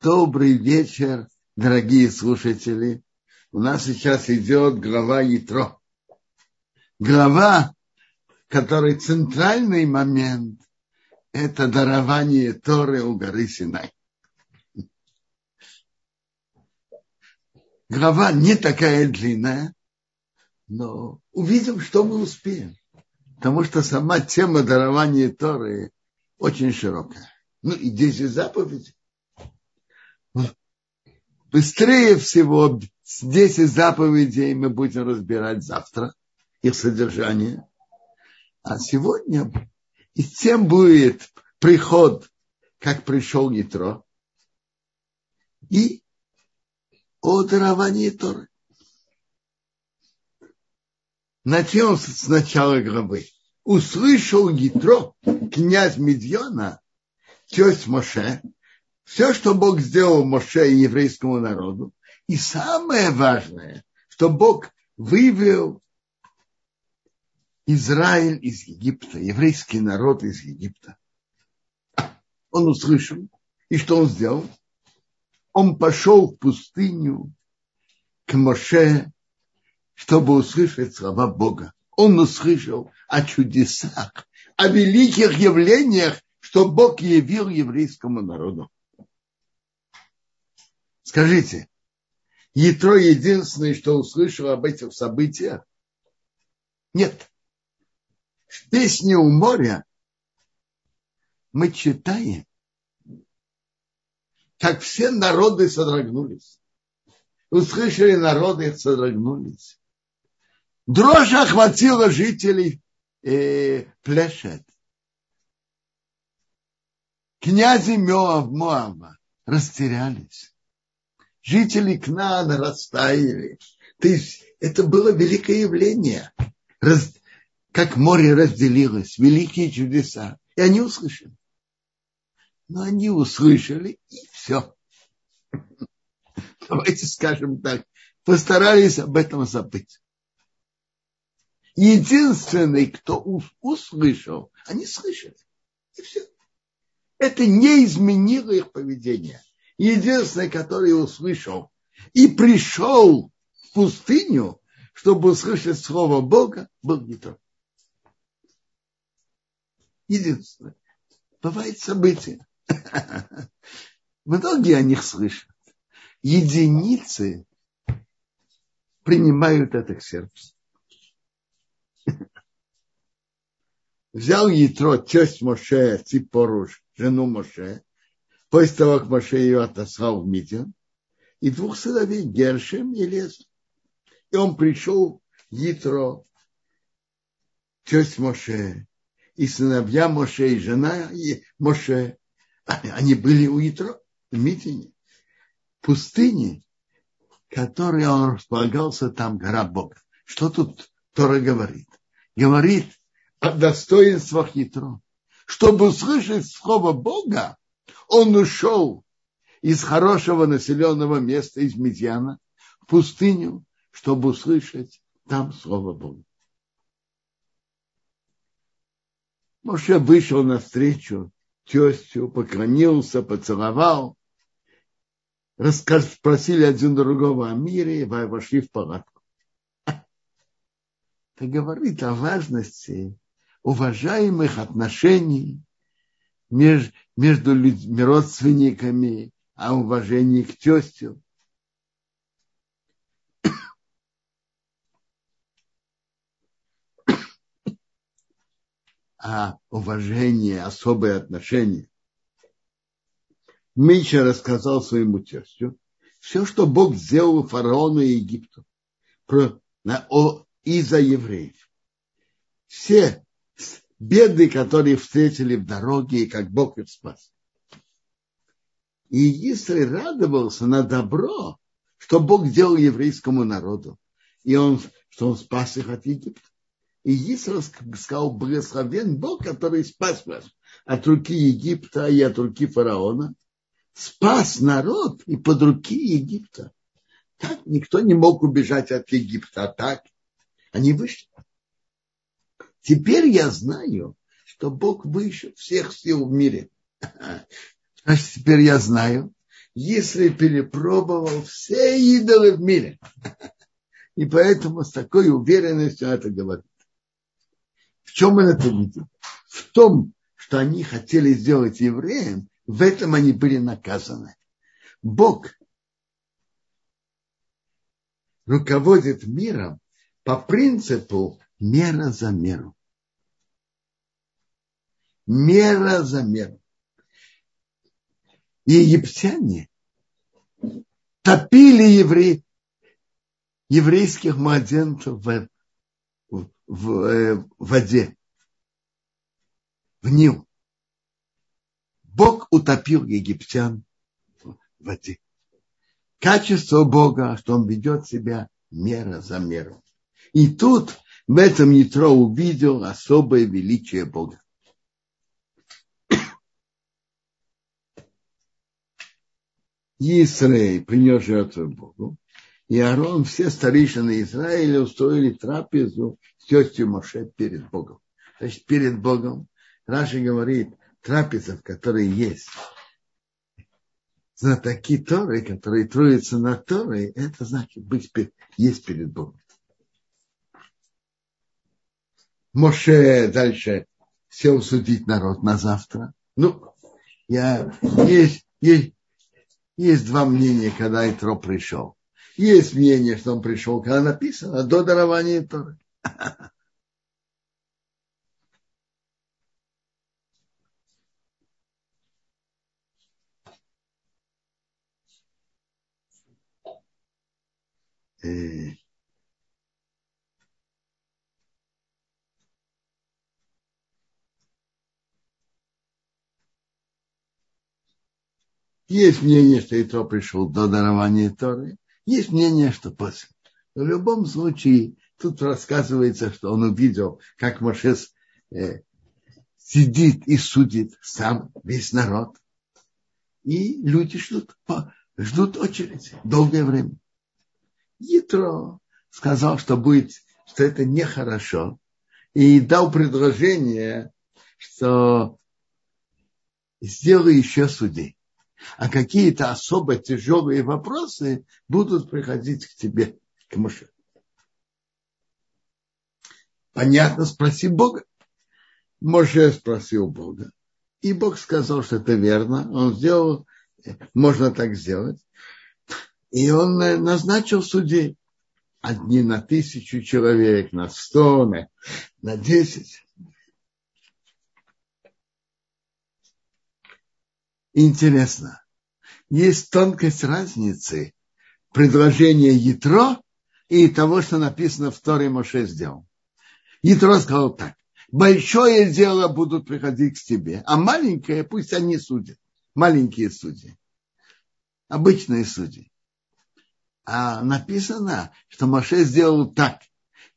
Добрый вечер, дорогие слушатели. У нас сейчас идет глава Ятро. Глава, который центральный момент, это дарование Торы у горы Синай. Глава не такая длинная, но увидим, что мы успеем. Потому что сама тема дарования Торы очень широкая. Ну и 10 заповедей быстрее всего 10 заповедей мы будем разбирать завтра, их содержание. А сегодня и тем будет приход, как пришел Ятро, и о даровании Торы. Начнем с начала главы. Услышал Ятро, князь Медьона, тесть Моше, все, что Бог сделал Моше и еврейскому народу. И самое важное, что Бог вывел Израиль из Египта, еврейский народ из Египта. Он услышал. И что он сделал? Он пошел в пустыню к Моше, чтобы услышать слова Бога. Он услышал о чудесах, о великих явлениях, что Бог явил еврейскому народу. Скажите, Ятро единственное, что услышал об этих событиях? Нет. В песне у моря мы читаем, как все народы содрогнулись. Услышали народы, содрогнулись. Дрожь охватила жителей э, Плешет. Князи Моав, Моава растерялись жители Кнаана растаяли. То есть это было великое явление, раз, как море разделилось, великие чудеса. И они услышали. Но они услышали, и все. Давайте скажем так, постарались об этом забыть. Единственный, кто услышал, они слышали. И все. Это не изменило их поведение единственный, который услышал и пришел в пустыню, чтобы услышать слово Бога, был тот. Единственное. Бывает события. Многие о них слышат. Единицы принимают это к сердцу. Взял Ятро, тесть Моше, Ципоруш, жену Моше, После того, как Моше ее отослал в Мидиан, и двух сыновей Гершем и Лез. И он пришел Итро, тесть Моше, и сыновья Моше, и жена и Моше. Они были у Итро в Митине, в пустыне, которой он располагался там, гора Бога. Что тут Тора говорит? Говорит о достоинствах Итро. Чтобы услышать слово Бога, он ушел из хорошего населенного места, из Медьяна, в пустыню, чтобы услышать там Слово Бога. Моше вышел навстречу тестю, поклонился, поцеловал, спросили один другого о мире и вошли в палатку. Это говорит о важности уважаемых отношений между, между людьми, родственниками, о уважении к тестю. а уважение, особые отношения. Миша рассказал своему тестю все, что Бог сделал фараону и Египту про, на, о, из-за евреев. Все беды, которые встретили в дороге, и как Бог их спас. И Исраиль радовался на добро, что Бог делал еврейскому народу, и он, что он спас их от Египта. И Исраиль сказал, благословен Бог, который спас вас от руки Египта и от руки фараона, спас народ и под руки Египта. Так никто не мог убежать от Египта, а так они вышли. Теперь я знаю, что Бог выше всех сил в мире. Значит, теперь я знаю, если перепробовал все идолы в мире. И поэтому с такой уверенностью это говорит. В чем мы это видим? В том, что они хотели сделать евреям, в этом они были наказаны. Бог руководит миром по принципу мера за меру. Мера за меру. И египтяне топили евреи, еврейских младенцев в, в, в, э, в воде, в Нил. Бог утопил египтян в воде. Качество Бога, что он ведет себя мера за меру. И тут в этом Нитро увидел особое величие Бога. Израиль принес жертву Богу, и Аарон, все старейшины Израиля устроили трапезу с тестью Моше перед Богом. Значит, перед Богом Раши говорит, трапеза, в которой есть знатоки Торы, которые троятся на Торы, это значит быть есть перед Богом. Моше дальше сел судить народ на завтра. Ну, я, есть, есть, есть два мнения, когда Итро пришел. Есть мнение, что он пришел, когда написано, до дарования Торы. Э, Есть мнение, что Итро пришел до дарования Торы. Есть мнение, что после. Но в любом случае, тут рассказывается, что он увидел, как Машес э, сидит и судит сам весь народ. И люди ждут, ждут очередь долгое время. Ятро сказал, что будет, что это нехорошо. И дал предложение, что сделай еще судей а какие-то особо тяжелые вопросы будут приходить к тебе, к Моше. Понятно, спроси Бога. Моше спросил Бога. И Бог сказал, что это верно. Он сделал, можно так сделать. И он назначил судей. Одни на тысячу человек, на сто, на десять. Интересно. Есть тонкость разницы предложения Ятро и того, что написано в Торе Моше сделал. Ятро сказал так. Большое дело будут приходить к тебе, а маленькое пусть они судят. Маленькие судьи. Обычные судьи. А написано, что Моше сделал так.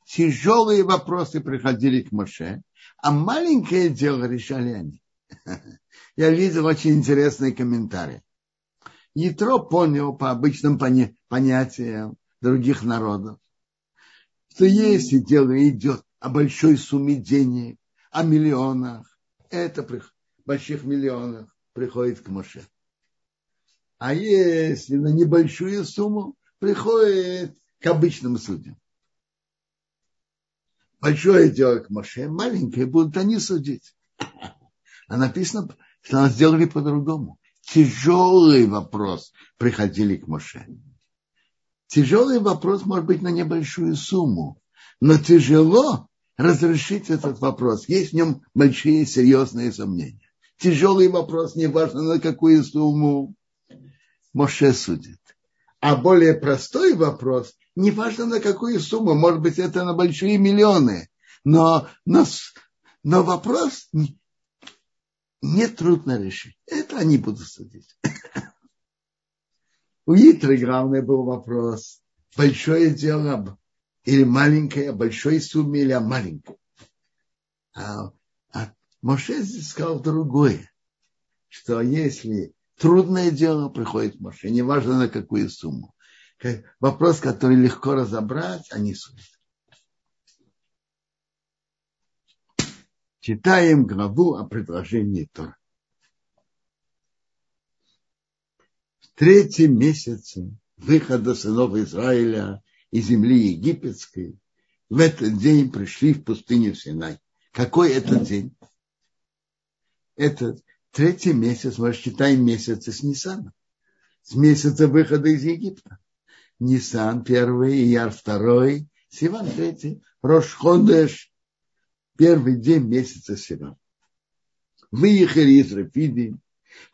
Тяжелые вопросы приходили к Моше, а маленькое дело решали они. я видел очень интересный комментарий. Ятро понял по обычным поня- понятиям других народов, что если дело идет о большой сумме денег, о миллионах, это при больших миллионах приходит к Моше. А если на небольшую сумму, приходит к обычным судьям. Большое дело к Моше, маленькое будут они судить. А написано что сделали по-другому. Тяжелый вопрос приходили к Моше. Тяжелый вопрос может быть на небольшую сумму, но тяжело разрешить этот вопрос. Есть в нем большие серьезные сомнения. Тяжелый вопрос, неважно на какую сумму Моше судит. А более простой вопрос, неважно на какую сумму, может быть это на большие миллионы, но, но, но вопрос нетрудно решить. Это они будут судить. У Итры главный был вопрос, большое дело или маленькое, о большой сумме или о маленькой. А, а Моше сказал другое, что если трудное дело приходит Моше, неважно на какую сумму, вопрос, который легко разобрать, они судят. Читаем главу о предложении Тора. третьем месяце выхода сынов Израиля из земли египетской, в этот день пришли в пустыню Синай. Какой это день? Это третий месяц, мы считаем месяцы с Нисана. С месяца выхода из Египта. Нисан первый, Ияр второй, Сиван третий, Рошходеш первый день месяца Сиван. Выехали из Рафиди,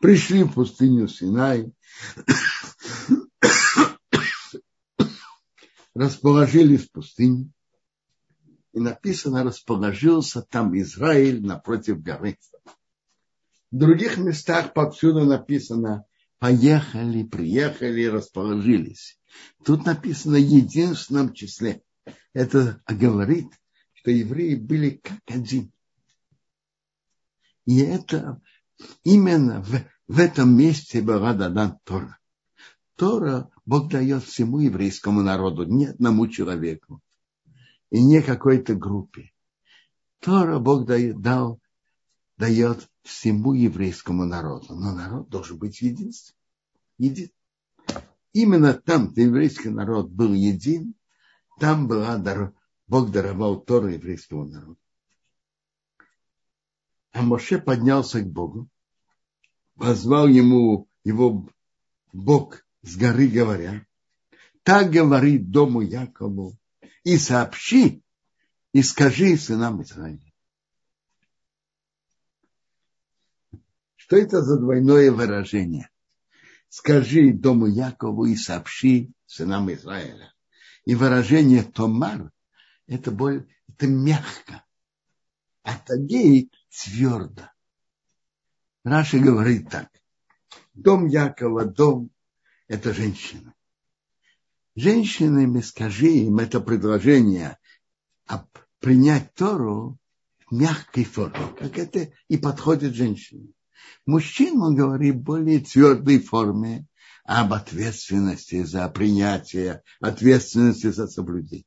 пришли в пустыню Синай, расположились в пустыне, и написано, расположился там Израиль напротив горы. В других местах повсюду написано, поехали, приехали, расположились. Тут написано в единственном числе. Это говорит, что евреи были как один. И это именно в, в этом месте была дана Тора. Тора Бог дает всему еврейскому народу, не одному человеку и не какой-то группе. Тора Бог дает, дал, дает всему еврейскому народу, но народ должен быть единственным. Един. Именно там, где еврейский народ был един, там была, Бог даровал Тору еврейскому народу. А Моше поднялся к Богу, позвал ему его Бог с горы, говоря, так говорит дому Якову, и сообщи, и скажи сынам Израиля. Что это за двойное выражение? Скажи дому Якову и сообщи сынам Израиля. И выражение Томар – это, более, это мягко, а Тагей твердо. Раши говорит так. Дом Якова, дом – это женщина. Женщинами скажи им это предложение а принять Тору в мягкой форме, как это и подходит женщине. Мужчин, он говорит, в более твердой форме об ответственности за принятие, ответственности за соблюдение.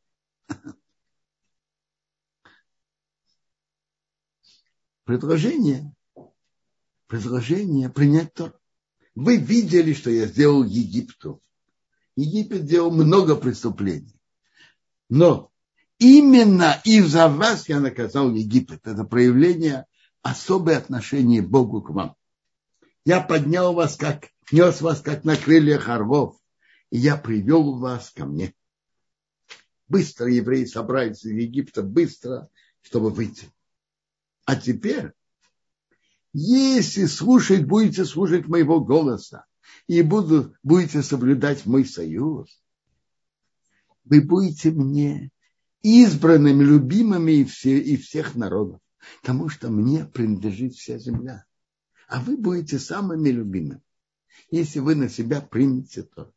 Предложение, предложение принять то. Вы видели, что я сделал Египту. Египет делал много преступлений. Но именно из-за вас я наказал Египет. Это проявление особое отношение Богу к вам. Я поднял вас, как нес вас, как на крыльях орлов, и я привел вас ко мне. Быстро евреи собрались из Египта, быстро, чтобы выйти. А теперь, если слушать, будете слушать моего голоса, и буду, будете соблюдать мой союз, вы будете мне избранными, любимыми и, все, и всех народов потому что мне принадлежит вся земля. А вы будете самыми любимыми, если вы на себя примете то.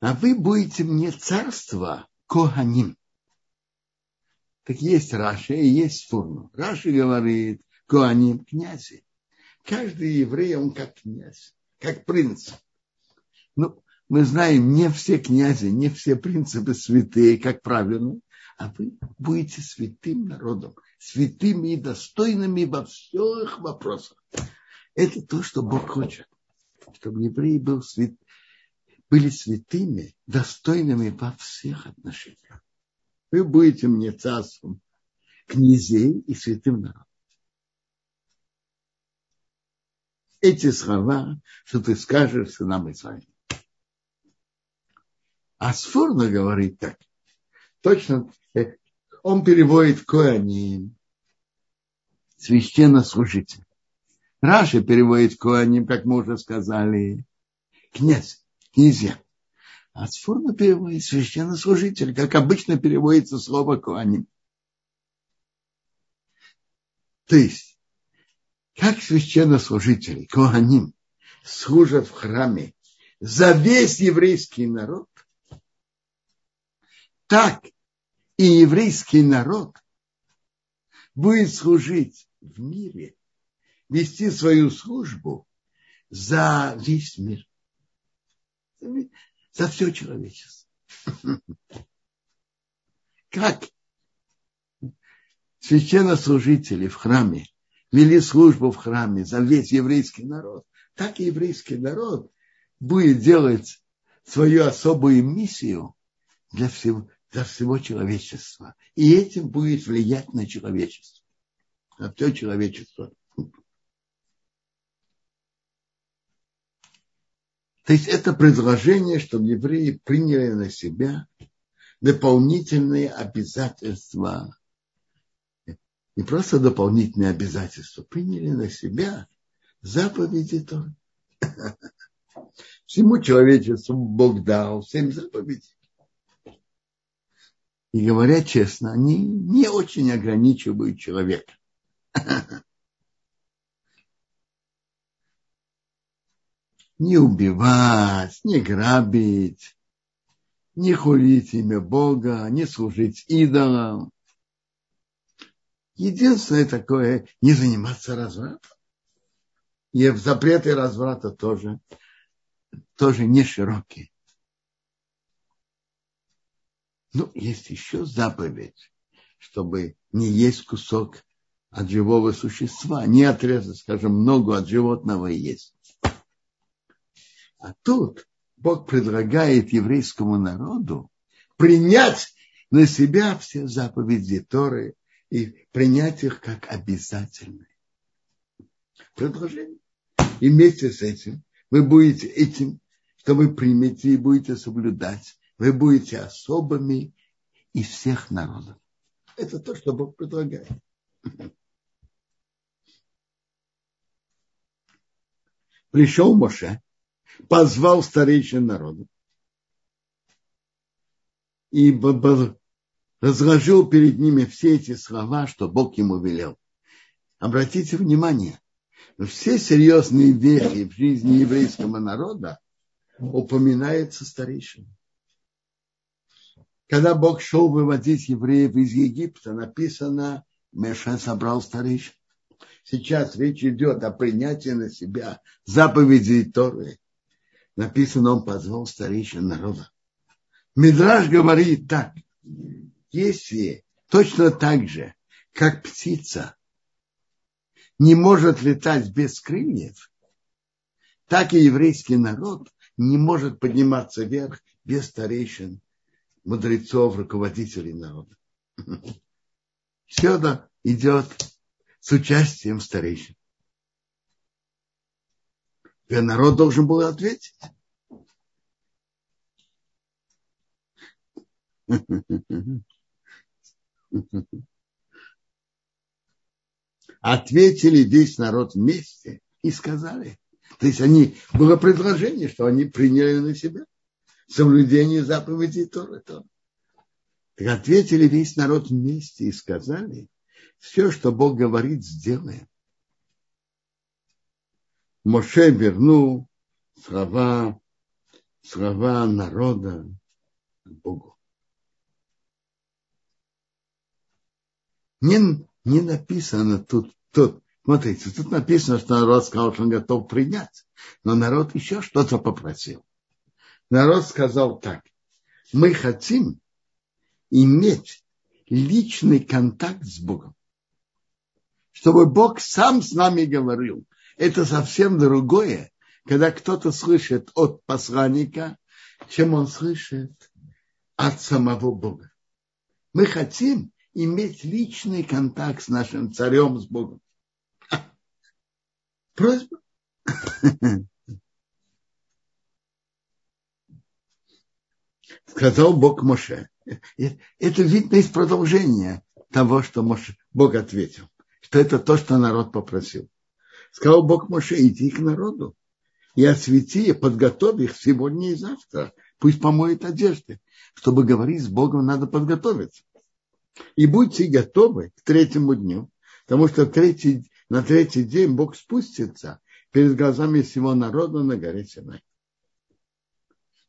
А вы будете мне царство Коганим. Так есть Раши и есть Фурну. Раши говорит, Коаним князи. Каждый еврей, он как князь, как принц. Ну, мы знаем, не все князи, не все принципы святые, как правильно а вы будете святым народом, святыми и достойными во всех вопросах. Это то, что Бог хочет, чтобы евреи был свят, были святыми, достойными во всех отношениях. Вы будете мне царством князей и святым народом. Эти слова, что ты скажешь сынам Израиля. А Сфорно говорит так точно э, он переводит Коаним, священнослужитель. Раши переводит Коаним, как мы уже сказали, князь, князья. А Сфурна переводит священнослужитель, как обычно переводится слово Коаним. То есть, как священнослужители, Коаним, служат в храме за весь еврейский народ, так и еврейский народ будет служить в мире, вести свою службу за весь мир, за все человечество. Как священнослужители в храме вели службу в храме за весь еврейский народ, так и еврейский народ будет делать свою особую миссию для всего, для всего человечества. И этим будет влиять на человечество, на все человечество. То есть это предложение, чтобы евреи приняли на себя дополнительные обязательства. Не просто дополнительные обязательства, приняли на себя заповеди Торы. Всему человечеству Бог дал семь заповедей. И говоря честно, они не очень ограничивают человека. Не убивать, не грабить, не хулить имя Бога, не служить идолам. Единственное такое, не заниматься развратом. И запреты разврата тоже, тоже не широкие. Ну, есть еще заповедь, чтобы не есть кусок от живого существа, не отрезать, скажем, много от животного есть. А тут Бог предлагает еврейскому народу принять на себя все заповеди Торы и принять их как обязательные. Предложение. И вместе с этим вы будете этим, что вы примете и будете соблюдать, вы будете особыми из всех народов. Это то, что Бог предлагает. Пришел Моше, позвал старейшин народа и разложил перед ними все эти слова, что Бог ему велел. Обратите внимание, все серьезные вехи в жизни еврейского народа упоминаются старейшинами. Когда Бог шел выводить евреев из Египта, написано, Меша собрал старейшин. Сейчас речь идет о принятии на себя заповедей Торы написано, он позвал старейшин народа. Мидраж говорит так, если точно так же, как птица не может летать без крыльев, так и еврейский народ не может подниматься вверх без старейшин, мудрецов, руководителей народа. Все это идет с участием старейшин. И народ должен был ответить. Ответили весь народ вместе и сказали. То есть они, было предложение, что они приняли на себя соблюдение заповедей Торы. То. Так ответили весь народ вместе и сказали, все, что Бог говорит, сделаем. Моше вернул слова, слова народа Богу. Не, не написано тут, тут, смотрите, тут написано, что народ сказал, что он готов принять, но народ еще что-то попросил. Народ сказал так, мы хотим иметь личный контакт с Богом, чтобы Бог сам с нами говорил, это совсем другое, когда кто-то слышит от посланника, чем он слышит от самого Бога. Мы хотим иметь личный контакт с нашим царем, с Богом. Просьба. Сказал Бог Моше. Это видно из продолжения того, что Бог ответил. Что это то, что народ попросил. Сказал Бог Моше, иди к народу и освети, подготовь их сегодня и завтра. Пусть помоют одежды. Чтобы говорить с Богом, надо подготовиться. И будьте готовы к третьему дню, потому что третий, на третий день Бог спустится перед глазами всего народа на горе Синай.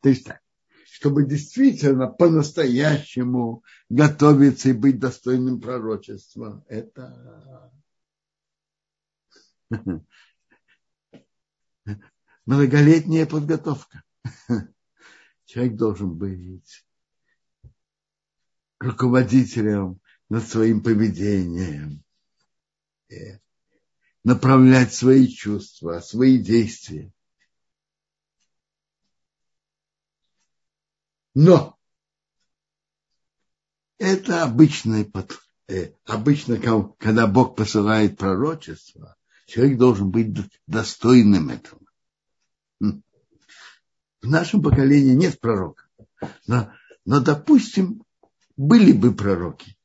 То есть так, чтобы действительно по-настоящему готовиться и быть достойным пророчества, это многолетняя подготовка. Человек должен быть руководителем над своим поведением, направлять свои чувства, свои действия. Но это обычный, э, обычно, когда Бог посылает пророчество, человек должен быть достойным этого. В нашем поколении нет пророка. Но, но допустим, были бы пророки.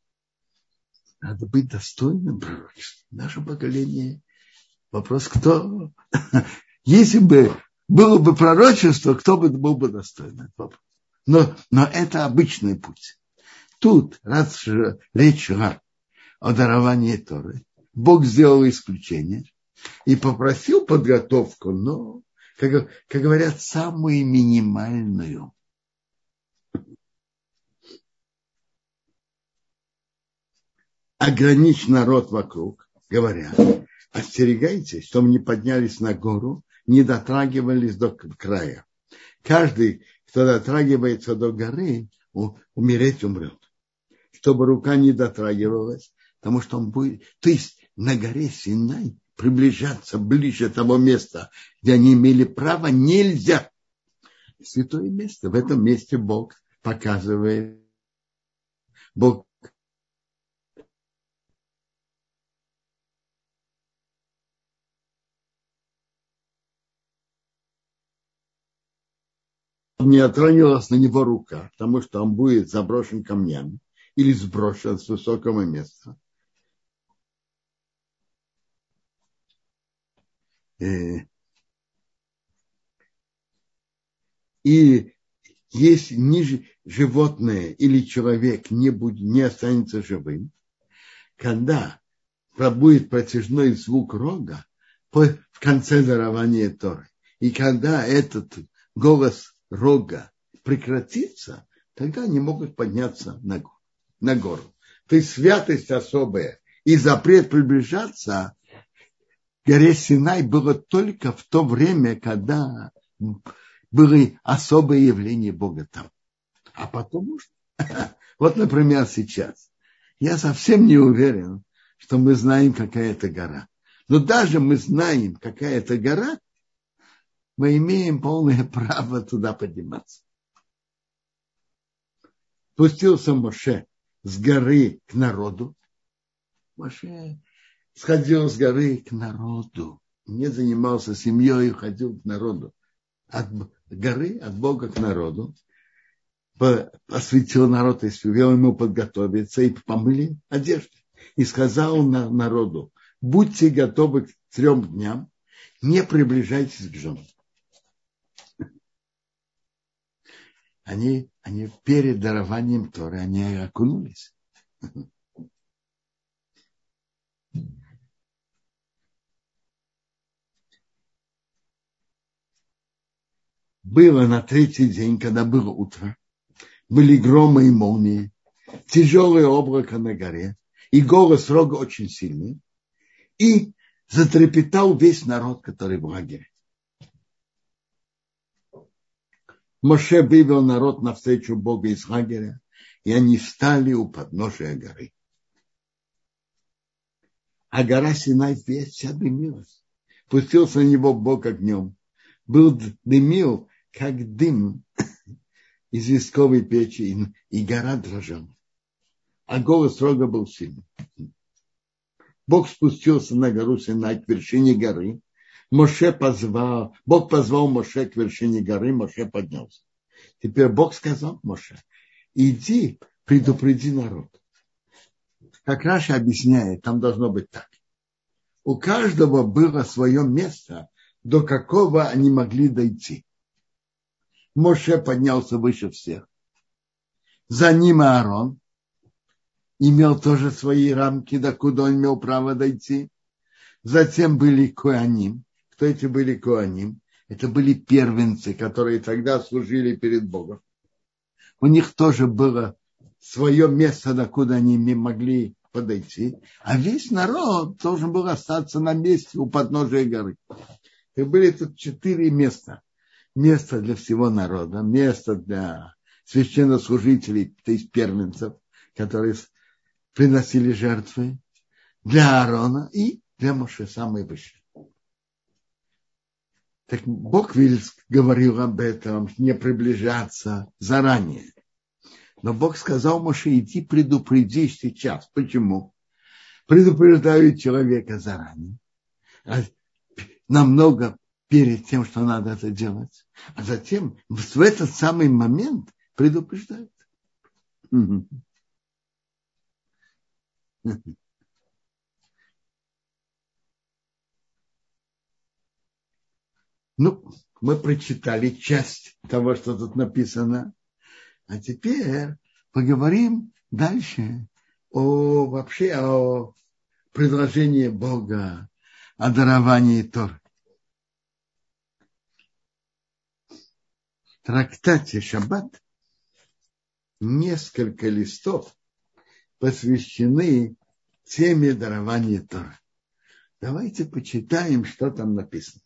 Надо быть достойным пророчеством. В нашем поколении вопрос, кто... Если бы было бы пророчество, кто бы был бы достойным? Но, но это обычный путь. Тут, раз речь шла о даровании Торы, Бог сделал исключение и попросил подготовку, но, как, как говорят, самую минимальную. Ограничь народ вокруг, говоря, остерегайтесь, чтобы не поднялись на гору, не дотрагивались до края. Каждый, кто дотрагивается до горы, умереть умрет. Чтобы рука не дотрагивалась, потому что он будет... То есть на горе Синай приближаться ближе того места, где они имели право, нельзя. Святое место. В этом месте Бог показывает, Бог не отронилась на него рука, потому что он будет заброшен камнями или сброшен с высокого места. И если ни животное или человек не, будет, не останется живым, когда будет протяжной звук рога в конце дарования Торы, и когда этот голос рога прекратится, тогда они могут подняться на, на гору. То есть святость особая и запрет приближаться горе Синай было только в то время, когда были особые явления Бога там. А потому что, вот, например, сейчас, я совсем не уверен, что мы знаем, какая это гора. Но даже мы знаем, какая это гора, мы имеем полное право туда подниматься. Пустился Моше с горы к народу. Моше сходил с горы к народу. Не занимался семьей, ходил к народу. От горы, от Бога к народу. Осветил народ и велел ему подготовиться и помыли одежды. И сказал на народу, будьте готовы к трем дням, не приближайтесь к женам. они, они перед дарованием Торы, они окунулись. Было на третий день, когда было утро, были громы и молнии, тяжелое облако на горе, и голос рога очень сильный, и затрепетал весь народ, который в лагере. Моше вывел народ навстречу Бога из лагеря, и они встали у подножия горы. А гора Синай вся дымилась. Пустился на него Бог огнем. Был дымил, как дым из висковой печи, и гора дрожала. А голос рога был сильный. Бог спустился на гору Синай к вершине горы Моше позвал, Бог позвал Моше к вершине горы, Моше поднялся. Теперь Бог сказал Моше, иди, предупреди народ. Как Раша объясняет, там должно быть так. У каждого было свое место, до какого они могли дойти. Моше поднялся выше всех. За ним Аарон имел тоже свои рамки, докуда он имел право дойти. Затем были Куаним, кто эти были Коаним? Это были первенцы, которые тогда служили перед Богом. У них тоже было свое место, докуда они могли подойти, а весь народ должен был остаться на месте у подножия горы. И были тут четыре места. Место для всего народа, место для священнослужителей, то есть первенцев, которые приносили жертвы, для Аарона и для Моше самый высший. Так Бог говорил об этом, не приближаться заранее. Но Бог сказал Моше идти предупреди сейчас. Почему? Предупреждают человека заранее. А намного перед тем, что надо это делать. А затем в этот самый момент предупреждают. Ну, мы прочитали часть того, что тут написано. А теперь поговорим дальше о вообще о предложении Бога, о даровании Тор. Трактате Шаббат несколько листов посвящены теме дарования Тора. Давайте почитаем, что там написано.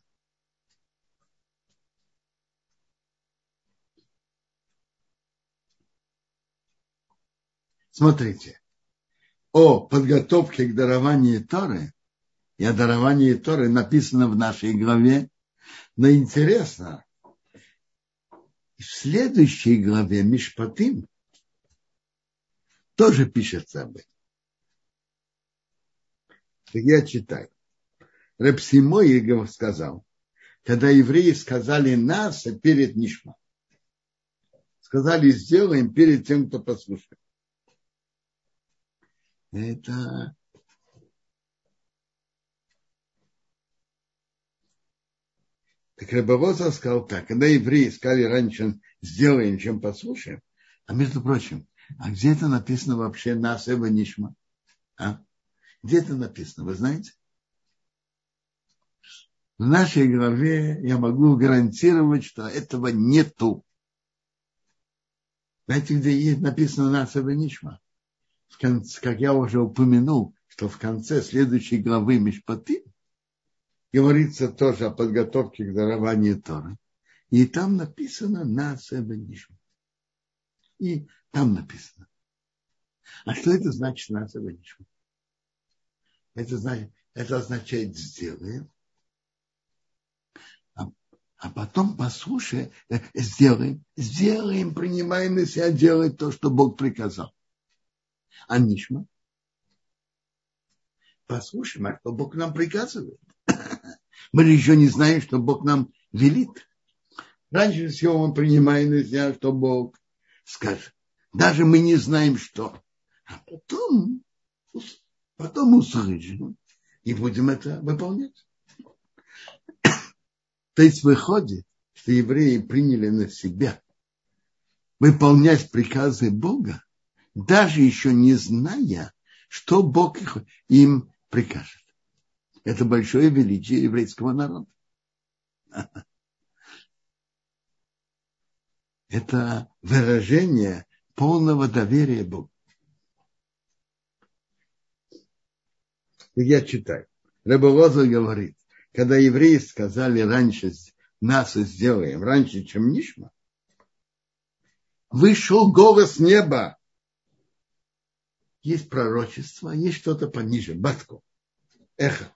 Смотрите, о подготовке к дарованию Торы и о даровании Торы написано в нашей главе, но интересно, в следующей главе Мишпатим тоже пишется об этом. Я читаю. Репсимой сказал, когда евреи сказали нас перед Нишма, сказали сделаем перед тем, кто послушает это Так Рабовоза сказал так, когда евреи сказали раньше, сделаем, чем послушаем, а между прочим, а где это написано вообще нас Эва Нишма? А? Где это написано, вы знаете? В нашей главе я могу гарантировать, что этого нету. Знаете, где есть написано нас Эва Нишма? в конце, как я уже упомянул, что в конце следующей главы Мишпаты говорится тоже о подготовке к дарованию Торы. И там написано на Себенишм. И там написано. А что это значит на Себенишм? Это, значит, это означает сделаем, а, а потом послушай, э, сделаем, сделаем, принимаем на себя делать то, что Бог приказал. А Нишма? Послушаем, а что Бог нам приказывает. Мы еще не знаем, что Бог нам велит. Раньше всего мы принимаем на себя, что Бог скажет. Даже мы не знаем, что. А потом, потом услышим и будем это выполнять. То есть выходит, что евреи приняли на себя выполнять приказы Бога, даже еще не зная, что Бог им прикажет. Это большое величие еврейского народа. Это выражение полного доверия Богу. Я читаю. Рабовоза говорит, когда евреи сказали раньше, нас сделаем, раньше, чем Нишма, вышел голос неба есть пророчество, есть что-то пониже, батку, эхо.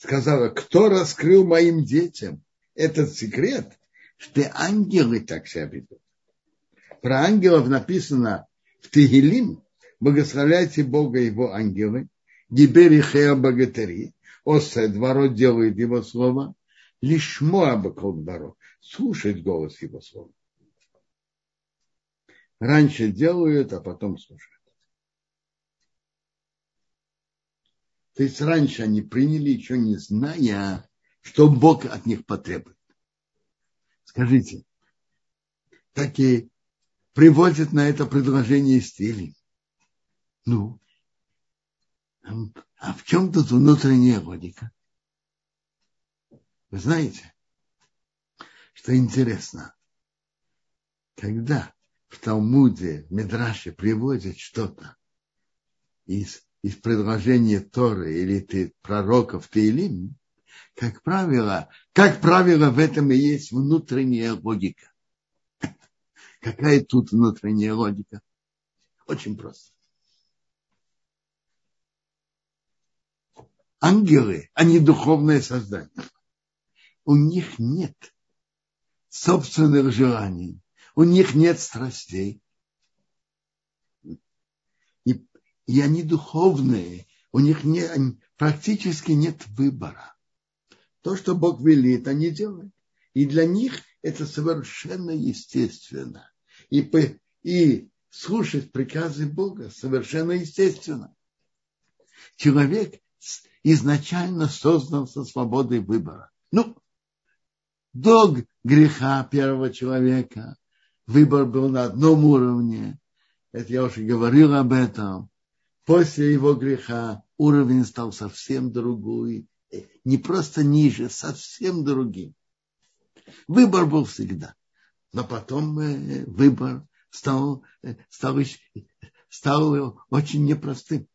Сказала, кто раскрыл моим детям этот секрет, что ангелы так себя ведут. Про ангелов написано в Тигелим, благословляйте Бога его ангелы, Гибери Хеа Богатыри, Осе Дворо делает его слово, лишь Моабакол Дворо, слушать голос его слова. Раньше делают, а потом слушают. То есть раньше они приняли, еще не зная, что Бог от них потребует. Скажите, так и приводят на это предложение стили. Ну, а в чем тут внутренняя логика? Вы знаете, что интересно, когда в Талмуде, в Медраше приводят что-то из из предложения Торы или ты, пророков Таилим, как правило, как правило, в этом и есть внутренняя логика. Какая тут внутренняя логика? Очень просто. ангелы, они духовное создание. У них нет собственных желаний, у них нет страстей. И, они духовные, у них не, практически нет выбора. То, что Бог велит, они делают. И для них это совершенно естественно. И, и слушать приказы Бога совершенно естественно. Человек изначально создан со свободой выбора. Ну, до греха первого человека выбор был на одном уровне. Это я уже говорил об этом. После его греха уровень стал совсем другой. Не просто ниже, совсем другим. Выбор был всегда. Но потом э, выбор стал, э, стал, стал очень непростым.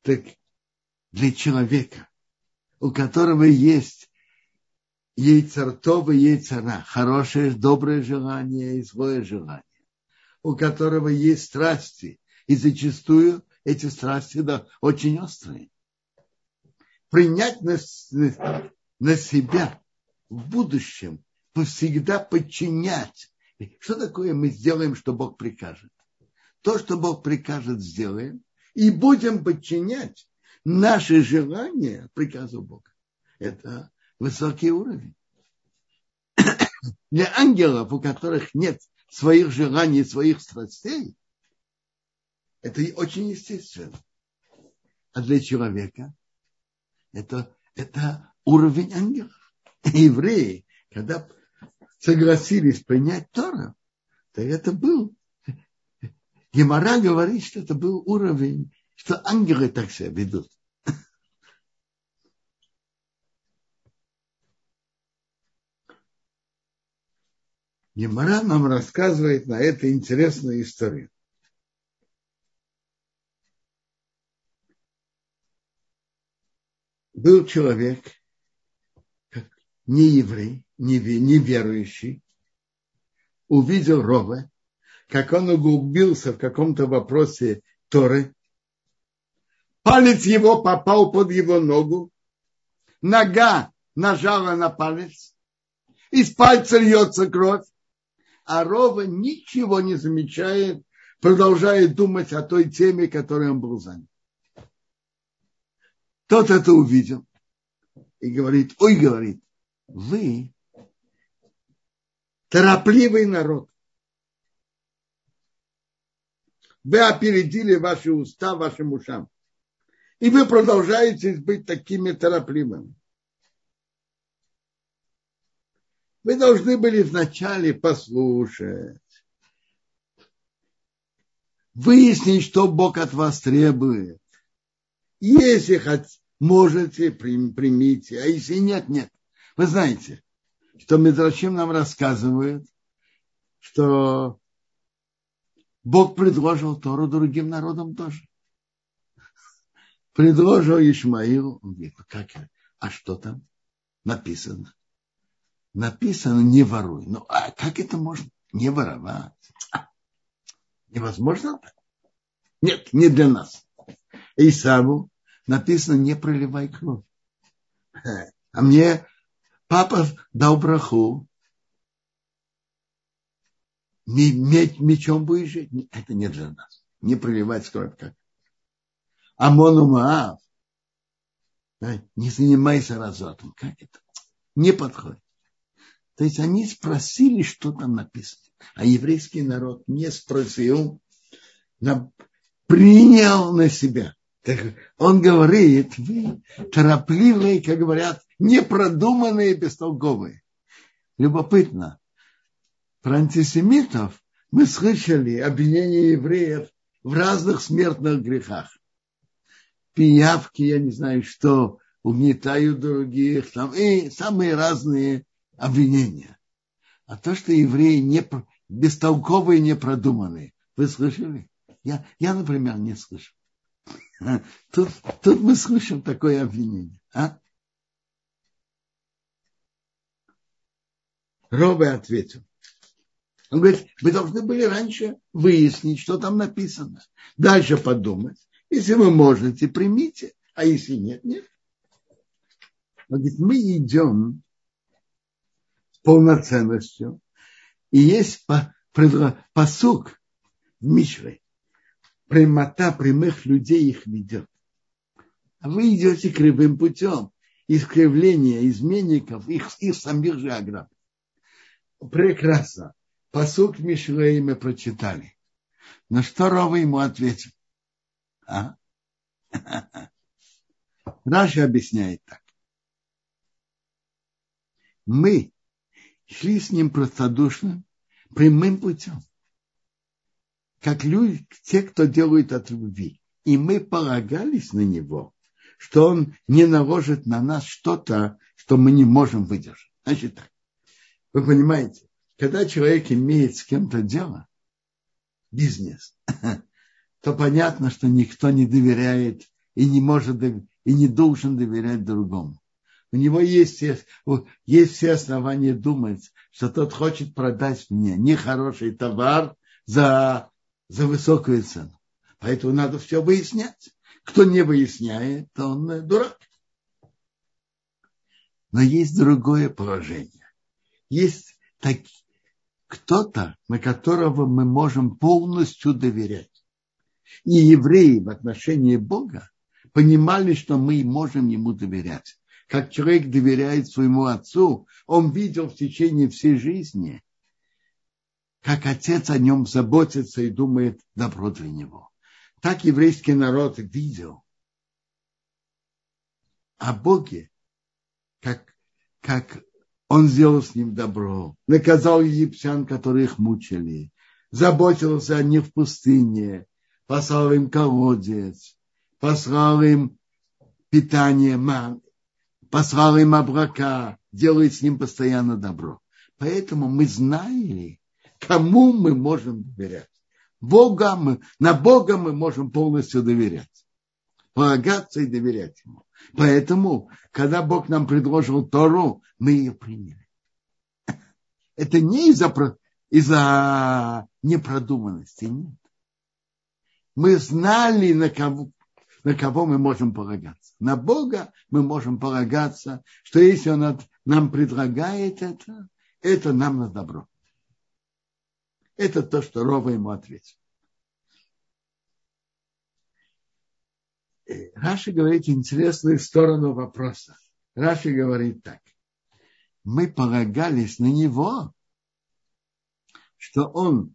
Так для человека, у которого есть яйцертов и яйцера, хорошее, доброе желание и злое желание, у которого есть страсти, и зачастую эти страсти да, очень острые. Принять на, на себя в будущем, всегда подчинять. Что такое мы сделаем, что Бог прикажет? То, что Бог прикажет, сделаем, и будем подчинять наши желания приказу Бога. Это высокий уровень. Для ангелов, у которых нет своих желаний, своих страстей, это очень естественно. А для человека это, это уровень ангелов. Евреи, когда согласились принять Тору, то это был Гемора говорит, что это был уровень что ангелы так себя ведут. Гемора нам рассказывает на это интересную историю. Был человек, не еврей, не, верующий, увидел Рова, как он углубился в каком-то вопросе Торы, Палец его попал под его ногу. Нога нажала на палец. Из пальца льется кровь. А Рова ничего не замечает, продолжает думать о той теме, которой он был занят. Тот это увидел и говорит, ой, говорит, вы торопливый народ. Вы опередили ваши уста вашим ушам. И вы продолжаете быть такими торопливыми. Вы должны были вначале послушать, выяснить, что Бог от вас требует. Если хоть можете, примите, а если нет, нет. Вы знаете, что Медрачим нам рассказывает, что Бог предложил Тору другим народам тоже предложил Ишмаил. Он говорит, «Ну как, а что там написано? Написано не воруй. Ну, а как это можно не воровать? А, невозможно? Нет, не для нас. Исаву написано не проливай кровь. А мне папа дал браху, мечом будешь жить. Это не для нас. Не проливать кровь как. Маав. Не занимайся развратом. Как это? Не подходит. То есть они спросили, что там написано. А еврейский народ не спросил, принял на себя. Так он говорит, вы торопливые, как говорят, непродуманные, бестолковые. Любопытно. Про антисемитов мы слышали обвинения евреев в разных смертных грехах пиявки, я не знаю что, угнетают других, там, и самые разные обвинения. А то, что евреи не, бестолковые, непродуманные, вы слышали? Я, я, например, не слышал. Тут, тут мы слышим такое обвинение. А? Робе ответил. Он говорит, вы должны были раньше выяснить, что там написано. Дальше подумать. Если вы можете, примите. А если нет, нет. Он говорит, мы идем с полноценностью, и есть посук в Мишре. Прямота прямых людей их ведет. А вы идете кривым путем. Искривление изменников, их, их самих же ограб. Прекрасно. Посук Мишлей мы прочитали. На что Рова ему ответил? А? Раша объясняет так. Мы шли с ним простодушно, прямым путем. Как люди, те, кто делают от любви. И мы полагались на него, что он не наложит на нас что-то, что мы не можем выдержать. Значит так. Вы понимаете, когда человек имеет с кем-то дело, бизнес, то понятно, что никто не доверяет и не может и не должен доверять другому. У него есть есть все основания думать, что тот хочет продать мне нехороший товар за, за высокую цену. Поэтому надо все выяснять. Кто не выясняет, то он э, дурак. Но есть другое положение. Есть так, кто-то, на которого мы можем полностью доверять. И евреи в отношении Бога понимали, что мы можем ему доверять. Как человек доверяет своему отцу, он видел в течение всей жизни, как отец о нем заботится и думает добро для него. Так еврейский народ видел о Боге, как, как он сделал с ним добро, наказал египтян, которые их мучили, заботился о них в пустыне, послал им колодец, послал им питание, послал им обрака, делает с ним постоянно добро. Поэтому мы знали, кому мы можем доверять. Бога мы, на Бога мы можем полностью доверять. Полагаться и доверять Ему. Поэтому, когда Бог нам предложил Тору, мы ее приняли. Это не из-за из непродуманности, нет. Мы знали, на кого, на кого мы можем полагаться. На Бога мы можем полагаться, что если Он нам предлагает это, это нам на добро. Это то, что Рова ему ответил. Э, Раши говорит интересную сторону вопроса. Раши говорит так. Мы полагались на него, что он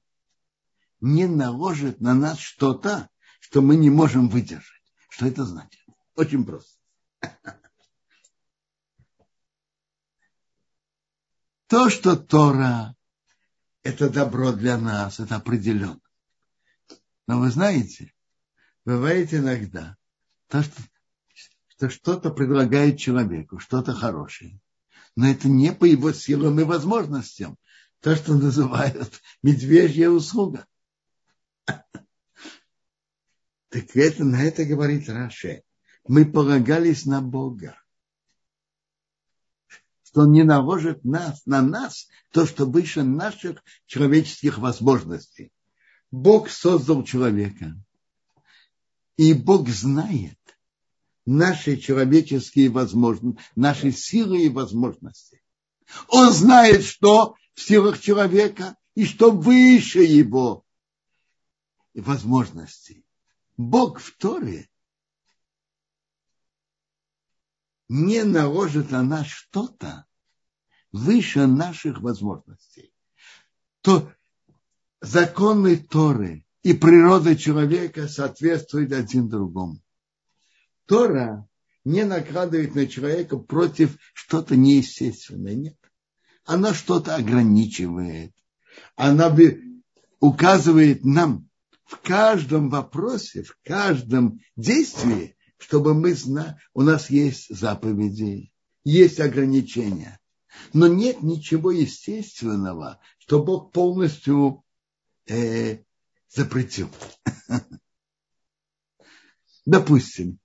не наложит на нас что-то, что мы не можем выдержать. Что это значит? Очень просто. То, что Тора – это добро для нас, это определенно. Но вы знаете, бывает иногда, то, что, что что-то предлагает человеку, что-то хорошее. Но это не по его силам и возможностям. То, что называют медвежья услуга. Так это, на это говорит Раше. Мы полагались на Бога. Что Он не наложит нас, на нас то, что выше наших человеческих возможностей. Бог создал человека. И Бог знает наши человеческие возможности, наши силы и возможности. Он знает, что в силах человека и что выше его возможностей. Бог в Торе не наложит на нас что-то выше наших возможностей. То законы Торы и природа человека соответствуют один другому. Тора не накладывает на человека против что-то неестественное. Нет. Она что-то ограничивает. Она указывает нам в каждом вопросе, в каждом действии, чтобы мы знали, у нас есть заповеди, есть ограничения. Но нет ничего естественного, что Бог полностью э, запретил. Допустим,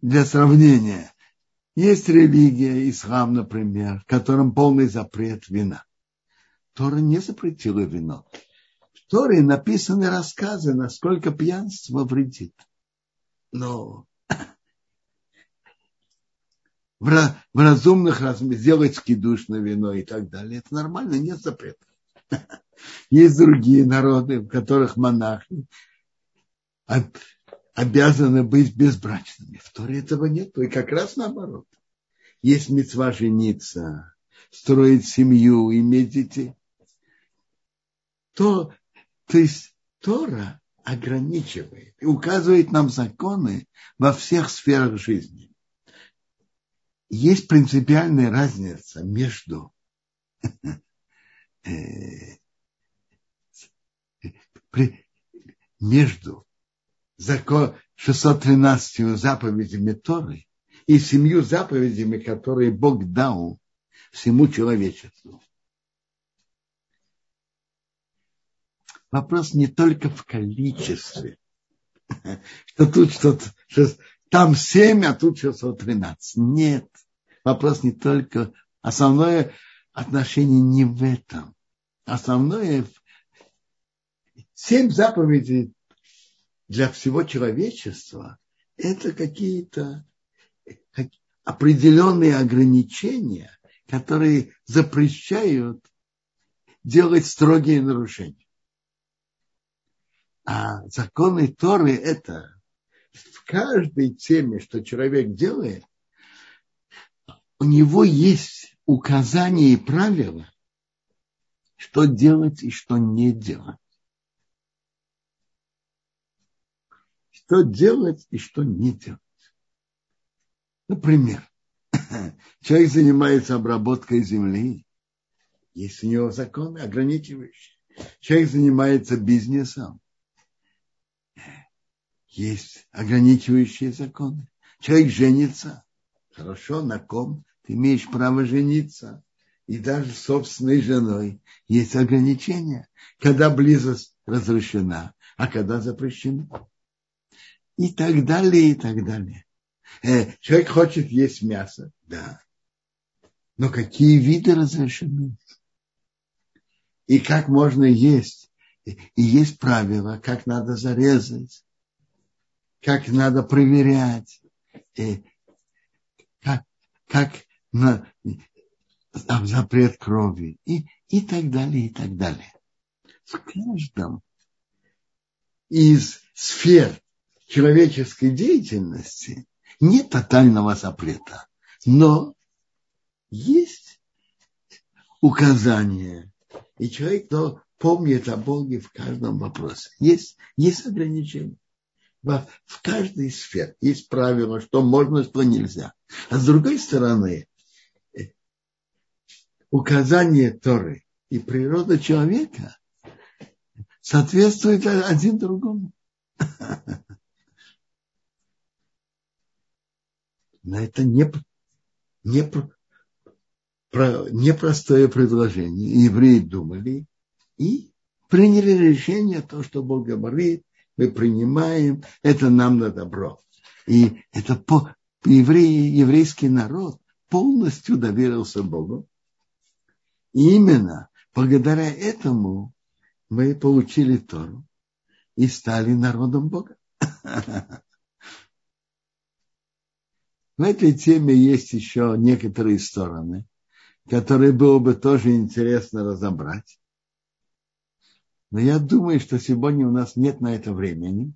для сравнения, есть религия, ислам, например, в котором полный запрет вина. Тора не запретила вино. Торе написаны рассказы, насколько пьянство вредит. Но в, в разумных размерах, сделать скидуш на вино и так далее. Это нормально, нет запрета. Есть другие народы, в которых монахи обязаны быть безбрачными. В Торе этого нет, и как раз наоборот. Есть мецва жениться, строить семью, иметь детей. То, то есть Тора ограничивает и указывает нам законы во всех сферах жизни. Есть принципиальная разница между э, между закон 613 заповедями Торы и семью заповедями, которые Бог дал всему человечеству. Вопрос не только в количестве, что тут что-то, что там 7, а тут 613. Нет, вопрос не только, основное отношение не в этом. Основное, семь заповедей для всего человечества – это какие-то определенные ограничения, которые запрещают делать строгие нарушения. А законы Торы – это каждой теме, что человек делает, у него есть указания и правила, что делать и что не делать. что делать и что не делать. Например, человек занимается обработкой земли, есть у него законы ограничивающие. Человек занимается бизнесом, есть ограничивающие законы. Человек женится, хорошо, на ком ты имеешь право жениться. И даже собственной женой есть ограничения, когда близость разрешена, а когда запрещена и так далее, и так далее. Э, человек хочет есть мясо, да. Но какие виды разрешены? И как можно есть? И есть правила, как надо зарезать, как надо проверять, и как, как на, запрет крови и, и так далее, и так далее. В каждом из сфер человеческой деятельности нет тотального запрета, но есть указания, и человек то помнит о Боге в каждом вопросе. Есть, есть ограничения. В, каждой сфере есть правила, что можно, что нельзя. А с другой стороны, указания Торы и природа человека соответствуют один другому. Но это не, не, про, непростое предложение. Евреи думали и приняли решение, то, что Бог говорит, мы принимаем, это нам на добро. И это по, евреи, еврейский народ полностью доверился Богу. И именно благодаря этому мы получили Тору и стали народом Бога. В этой теме есть еще некоторые стороны, которые было бы тоже интересно разобрать. Но я думаю, что сегодня у нас нет на это времени.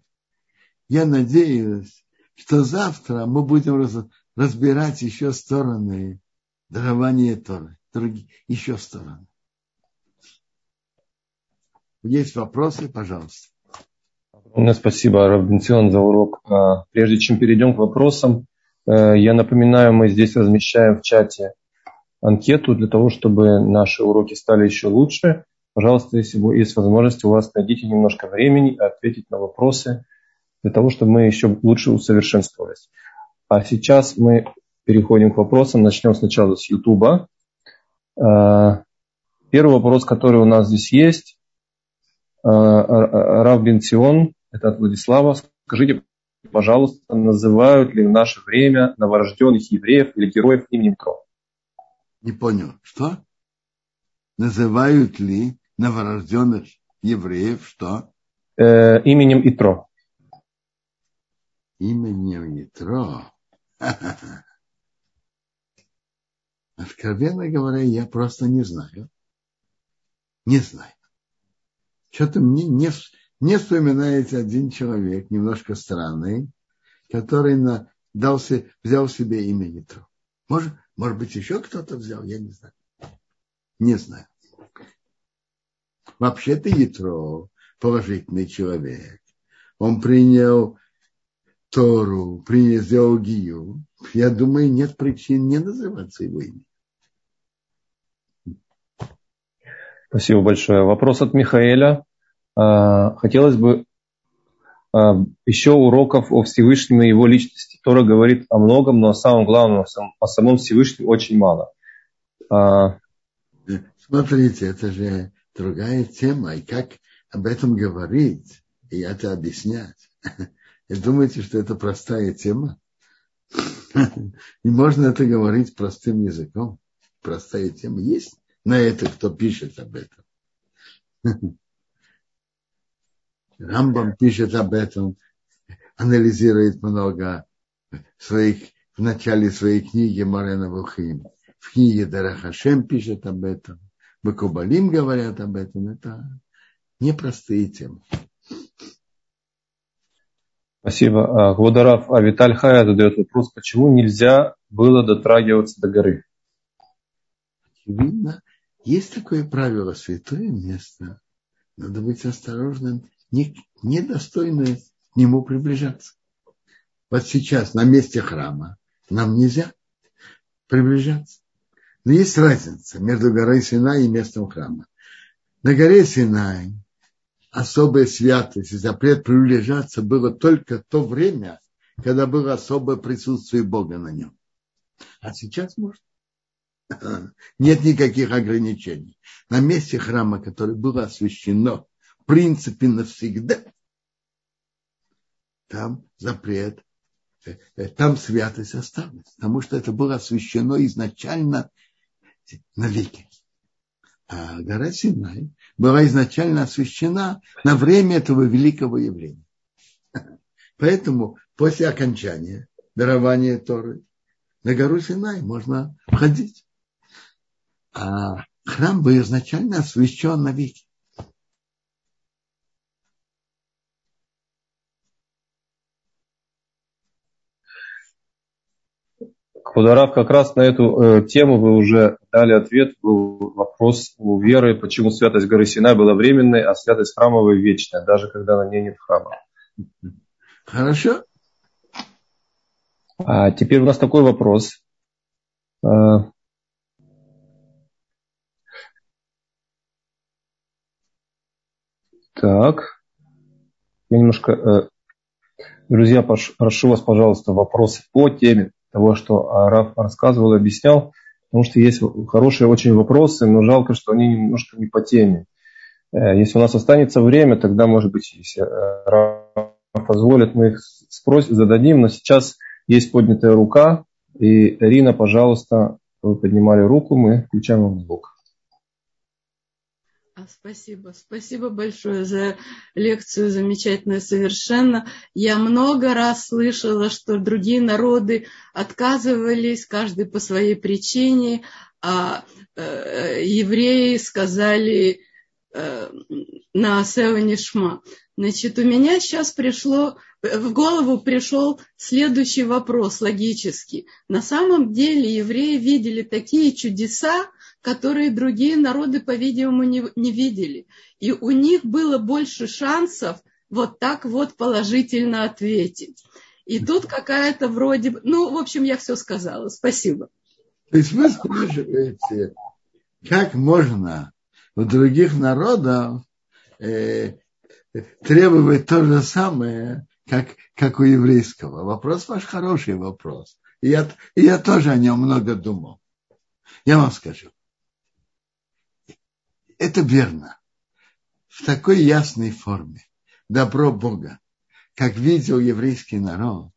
Я надеюсь, что завтра мы будем разбирать еще стороны дарования Торы, другие, еще стороны. Есть вопросы, пожалуйста. Спасибо, Равденцион, за урок. А, прежде чем перейдем к вопросам, Э, я напоминаю, мы здесь размещаем в чате анкету для того, чтобы наши уроки стали еще лучше. Пожалуйста, если есть возможность у вас, найдите немножко времени ответить на вопросы для того, чтобы мы еще лучше усовершенствовались. А сейчас мы переходим к вопросам. Начнем сначала с Ютуба. Э, первый вопрос, который у нас здесь есть. Э, Рав Бенцион, это от Владислава. Скажите, пожалуйста, называют ли в наше время новорожденных евреев или героев именем Тро? Не понял. Что? Называют ли новорожденных евреев что? Э, именем Итро. Именем Итро. Откровенно говоря, я просто не знаю. Не знаю. Что-то мне не, не вспоминается один человек, немножко странный, который на, дался, взял себе имя Ятро. Может, может быть, еще кто-то взял, я не знаю. Не знаю. Вообще-то Ятро положительный человек. Он принял Тору, принял, сделал Гию. Я думаю, нет причин не называться его именем. Спасибо большое. Вопрос от Михаэля. А, хотелось бы а, еще уроков о Всевышнем и его личности. Тора говорит о многом, но о самом главном, о самом Всевышнем очень мало. А, Смотрите, это же другая тема. И как об этом говорить и это объяснять? И думаете, что это простая тема? И можно это говорить простым языком. Простая тема. Есть на это, кто пишет об этом. Рамбам пишет об этом, анализирует много своих, в начале своей книги Марена Вухим. В книге Дарахашем пишет об этом. Бакубалим говорят об этом. Это непростые темы. Спасибо. Гводарав а Виталь Хая задает вопрос, почему нельзя было дотрагиваться до горы? Очевидно, есть такое правило, святое место. Надо быть осторожным, недостойно не к нему приближаться. Вот сейчас на месте храма нам нельзя приближаться. Но есть разница между горой Синай и местом храма. На горе Синай особая святость и запрет приближаться было только то время, когда было особое присутствие Бога на нем. А сейчас можно. Нет никаких ограничений. На месте храма, которое было освящено в принципе навсегда, там запрет, э, э, там святость осталась, потому что это было освящено изначально навеки. А гора Синай была изначально освящена на время этого великого явления. Поэтому после окончания дарования Торы на гору Синай можно входить а храм был изначально освящен навеки. Квадарав, как раз на эту э, тему вы уже дали ответ. Был вопрос у веры, почему святость горы Синай была временной, а святость храмовой вечная, даже когда на ней нет храма. Хорошо. А теперь у нас такой вопрос. Э, Так. Я немножко... Э, друзья, прошу вас, пожалуйста, вопросы по теме того, что Раф рассказывал и объяснял, потому что есть хорошие очень вопросы, но жалко, что они немножко не по теме. Э, если у нас останется время, тогда, может быть, если э, Раф позволит, мы их спросим, зададим, но сейчас есть поднятая рука, и Ирина, пожалуйста, вы поднимали руку, мы включаем вам звук. А, спасибо, спасибо большое за лекцию, замечательная совершенно. Я много раз слышала, что другие народы отказывались, каждый по своей причине, а э, евреи сказали э, на Сеонишма. Значит, у меня сейчас пришло, в голову пришел следующий вопрос логический. На самом деле евреи видели такие чудеса, которые другие народы, по-видимому, не, не видели. И у них было больше шансов вот так вот положительно ответить. И тут какая-то вроде... Ну, в общем, я все сказала. Спасибо. То есть вы спрашиваете, как можно у других народов э, требовать то же самое, как, как у еврейского? Вопрос ваш хороший вопрос. И я, и я тоже о нем много думал. Я вам скажу. Это верно. В такой ясной форме. Добро Бога, как видел еврейский народ.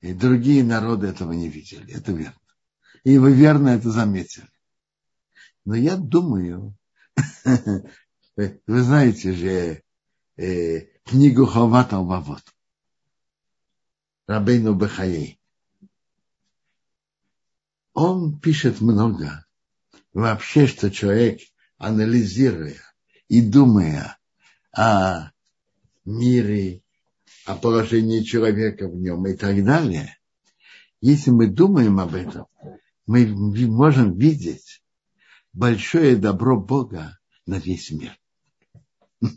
И другие народы этого не видели. Это верно. И вы верно это заметили. Но я думаю, вы знаете же э, книгу Хават Алвавот. Рабейну Бехаей. он пишет много. Вообще, что человек, анализируя и думая о мире, о положении человека в нем и так далее, если мы думаем об этом, мы можем видеть большое добро Бога на весь мир.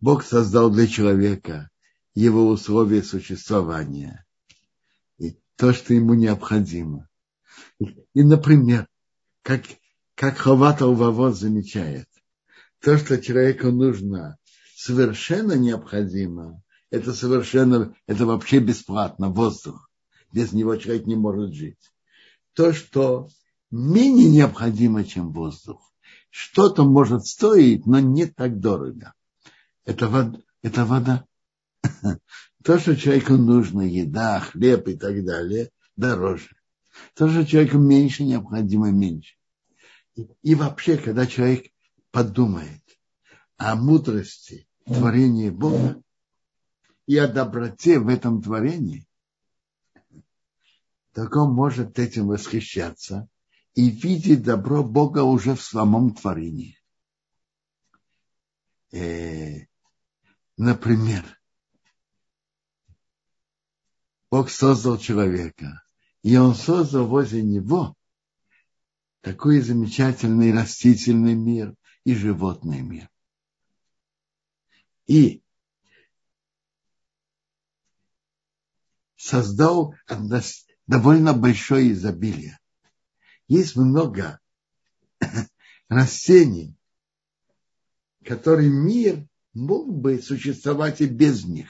Бог создал для человека его условия существования и то, что ему необходимо. И, например, как, как Хаватал Вавод замечает, то, что человеку нужно совершенно необходимо, это совершенно, это вообще бесплатно, воздух. Без него человек не может жить. То, что менее необходимо, чем воздух, что-то может стоить, но не так дорого. Это вода. Это вода. То, что человеку нужно, еда, хлеб и так далее, дороже. То, что человеку меньше необходимо, меньше. И, и вообще, когда человек подумает о мудрости творения Бога и о доброте в этом творении, так он может этим восхищаться и видеть добро Бога уже в самом творении. Э, например, Бог создал человека, и он создал возле него такой замечательный растительный мир и животный мир. И создал довольно большое изобилие. Есть много растений, которые мир мог бы существовать и без них.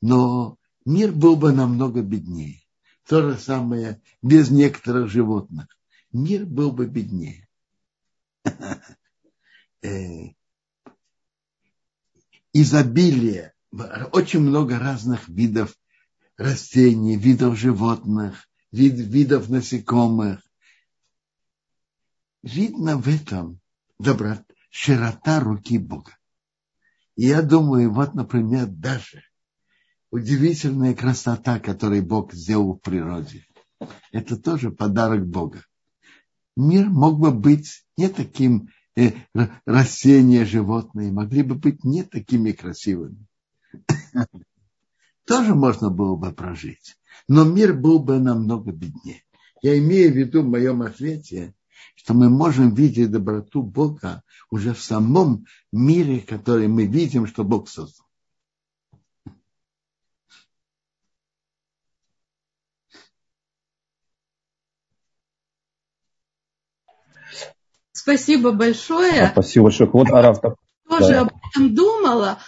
Но мир был бы намного беднее. То же самое без некоторых животных. Мир был бы беднее. Э, изобилие, очень много разных видов растений, видов животных, вид, видов насекомых. Видно в этом доброта, широта руки Бога. И я думаю, вот, например, даже удивительная красота, которую Бог сделал в природе. Это тоже подарок Бога. Мир мог бы быть не таким, э, растения, животные могли бы быть не такими красивыми. Тоже можно было бы прожить. Но мир был бы намного беднее. Я имею в виду в моем ответе, что мы можем видеть доброту Бога уже в самом мире, который мы видим, что Бог создал. Спасибо большое. Спасибо большое. Вот Араф тоже да. об этом думала.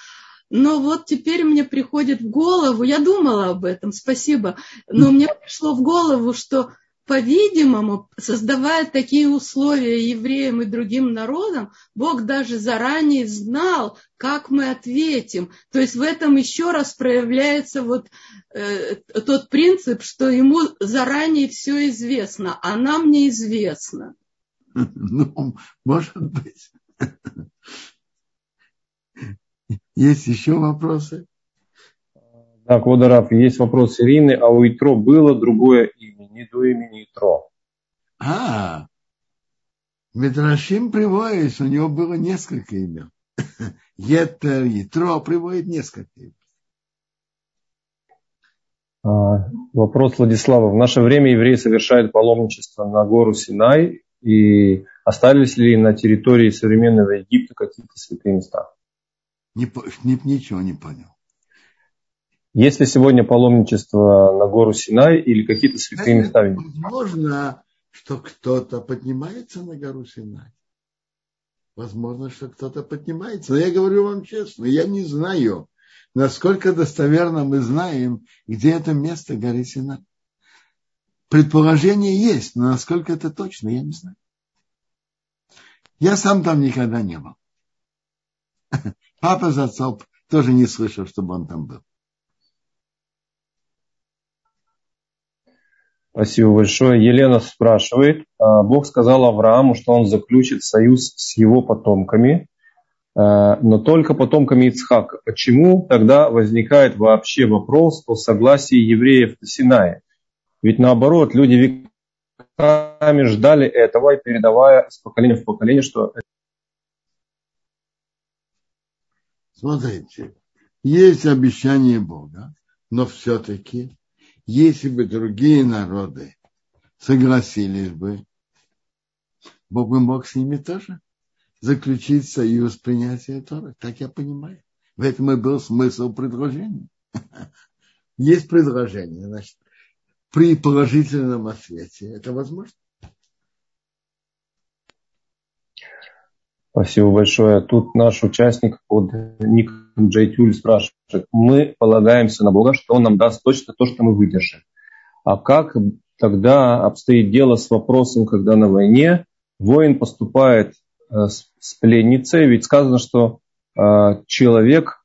Но вот теперь мне приходит в голову, я думала об этом, спасибо, но мне пришло в голову, что, по-видимому, создавая такие условия евреям и другим народам, Бог даже заранее знал, как мы ответим. То есть в этом еще раз проявляется вот э, тот принцип, что ему заранее все известно, а нам неизвестно. Ну, может быть. Есть еще вопросы? Так, Водорав, есть вопрос Ирины, а у Итро было другое имя, не до имени Итро. А, Медрашим приводит, у него было несколько имен. Етер, Итро приводит несколько имен. А, вопрос Владислава. В наше время евреи совершают паломничество на гору Синай и остались ли на территории современного Египта какие-то святые места? Не, не, ничего не понял. Есть ли сегодня паломничество на гору Синай или какие-то святые места? Возможно, что кто-то поднимается на гору Синай. Возможно, что кто-то поднимается. Но я говорю вам честно, я не знаю, насколько достоверно мы знаем, где это место горы Синай. Предположение есть, но насколько это точно, я не знаю. Я сам там никогда не был. Папа Зацоп тоже не слышал, чтобы он там был. Спасибо большое. Елена спрашивает. А, Бог сказал Аврааму, что он заключит союз с его потомками. но только потомками Ицхака. Почему тогда возникает вообще вопрос о согласии евреев на Синае? Ведь наоборот, люди веками ждали этого и передавая из поколения в поколение, что... Смотрите, есть обещание Бога, но все-таки, если бы другие народы согласились бы, Бог бы мог с ними тоже заключить союз принятия Торы. Так я понимаю. В этом и был смысл предложения. Есть предложение, значит, при положительном ответе это возможно. Спасибо большое. Тут наш участник под ником Джейтюль спрашивает. Мы полагаемся на Бога, что Он нам даст точно то, что мы выдержим. А как тогда обстоит дело с вопросом, когда на войне воин поступает Э, с пленницей, ведь сказано, что э, человек,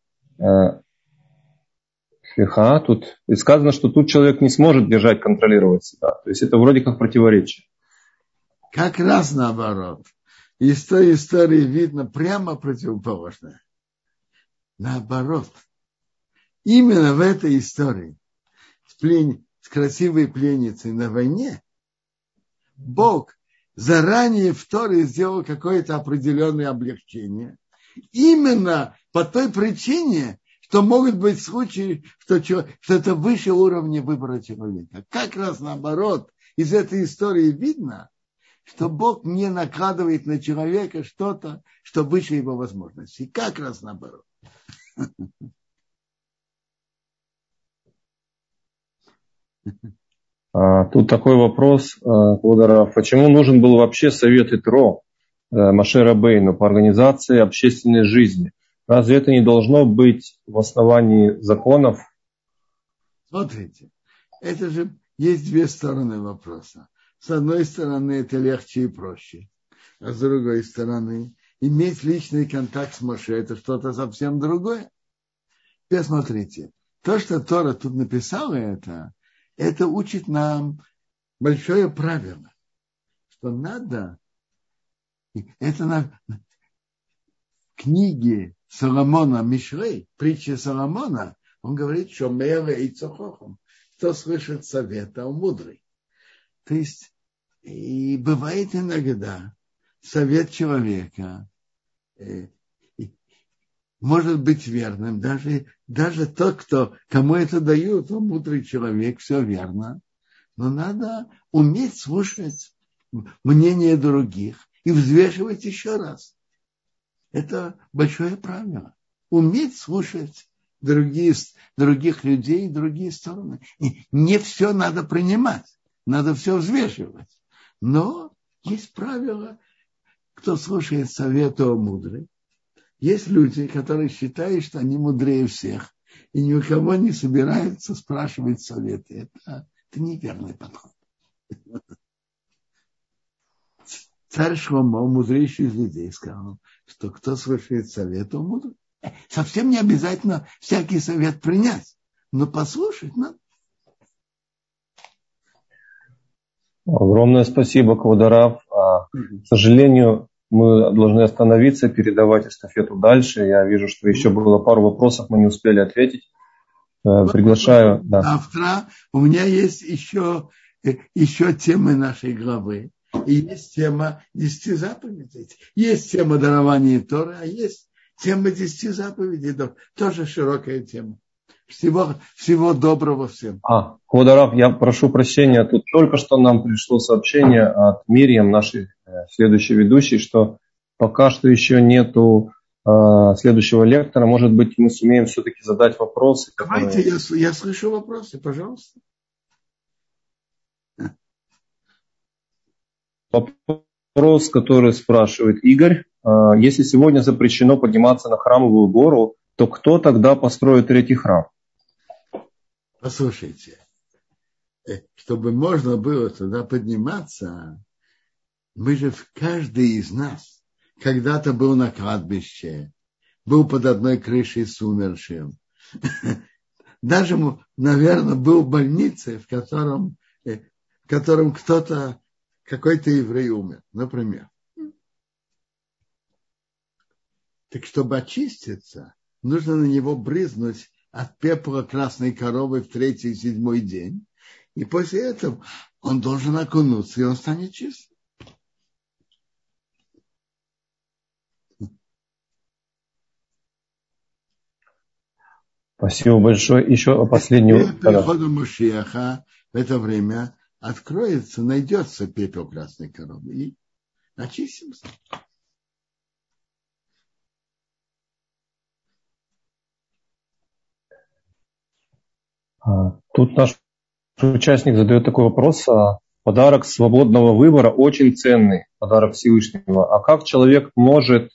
э, тут и сказано, что тут человек не сможет держать, контролировать себя. То есть это вроде как противоречие. Как раз наоборот. Из той истории видно прямо противоположное. Наоборот. Именно в этой истории с, плен... с красивой пленницей на войне Бог заранее в Торе сделал какое-то определенное облегчение. Именно по той причине, что могут быть случаи, что, что это выше уровня выбора человека. Как раз наоборот, из этой истории видно, что Бог не накладывает на человека что-то, что выше его возможностей. Как раз наоборот. А, тут такой вопрос, Кударов. Почему нужен был вообще совет ИТРО э, Машера Бейну по организации общественной жизни? Разве это не должно быть в основании законов? Смотрите, это же есть две стороны вопроса. С одной стороны, это легче и проще. А с другой стороны, иметь личный контакт с Моше – это что-то совсем другое. Теперь смотрите, то, что Тора тут написала это, это учит нам большое правило, что надо, это на книге Соломона Мишлей, притчи Соломона, он говорит, что мэра и цохохом, кто слышит совета, он мудрый. То есть, и бывает иногда совет человека э, может быть верным. Даже, даже тот, кто, кому это дают, он мудрый человек, все верно. Но надо уметь слушать мнение других и взвешивать еще раз. Это большое правило. Уметь слушать другие, других людей другие стороны. И не все надо принимать, надо все взвешивать. Но есть правило, кто слушает совета о мудрый, есть люди, которые считают, что они мудрее всех, и ни у кого не собираются спрашивать советы. Это, это неверный подход. Царь Шломо, мудрейший из людей, сказал, что кто слушает совет, он мудрый. Совсем не обязательно всякий совет принять, но послушать надо. Огромное спасибо, Квадарав. А, к сожалению, мы должны остановиться, передавать эстафету дальше. Я вижу, что еще было пару вопросов, мы не успели ответить. Э, приглашаю. Да. Завтра у меня есть еще, э, еще темы нашей главы. И есть тема десяти заповедей. Есть тема дарования Торы, а есть тема десяти заповедей. Тоже широкая тема. Всего, всего доброго всем. А, Квадарав, я прошу прощения, тут только что нам пришло сообщение от Мирием, нашей э, следующей ведущей, что пока что еще нету э, следующего лектора. Может быть, мы сумеем все-таки задать вопросы. Которые... Давайте, я, я слышу вопросы, пожалуйста. Вопрос, который спрашивает Игорь. Э, если сегодня запрещено подниматься на храмовую гору, то кто тогда построит третий храм? Послушайте, э, чтобы можно было туда подниматься, мы же, каждый из нас когда-то был на кладбище, был под одной крышей с умершим. Даже, наверное, был в больнице, в котором, э, в котором кто-то, какой-то еврей умер, например. Так чтобы очиститься, нужно на него брызнуть от пепла красной коровы в третий и седьмой день. И после этого он должен окунуться, и он станет чистым. Спасибо большое. Еще последний... Перед приходом Машиаха в это время откроется, найдется пепел красной коровы и очистимся. А, тут наш участник задает такой вопрос. А, подарок свободного выбора очень ценный, подарок Всевышнего. А как человек может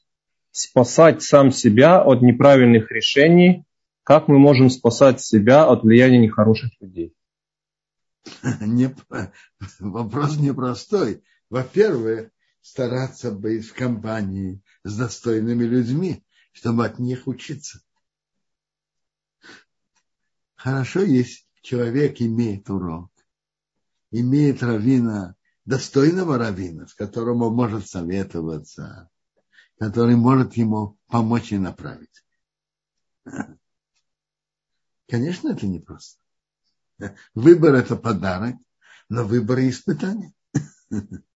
спасать сам себя от неправильных решений? Как мы можем спасать себя от влияния нехороших людей? Не, вопрос непростой. Во-первых, стараться быть в компании с достойными людьми, чтобы от них учиться. Хорошо, если человек имеет урок, имеет равина, достойного равина, с которым он может советоваться, который может ему помочь и направить. Конечно, это непросто. Выбор – это подарок, но выбор и испытание.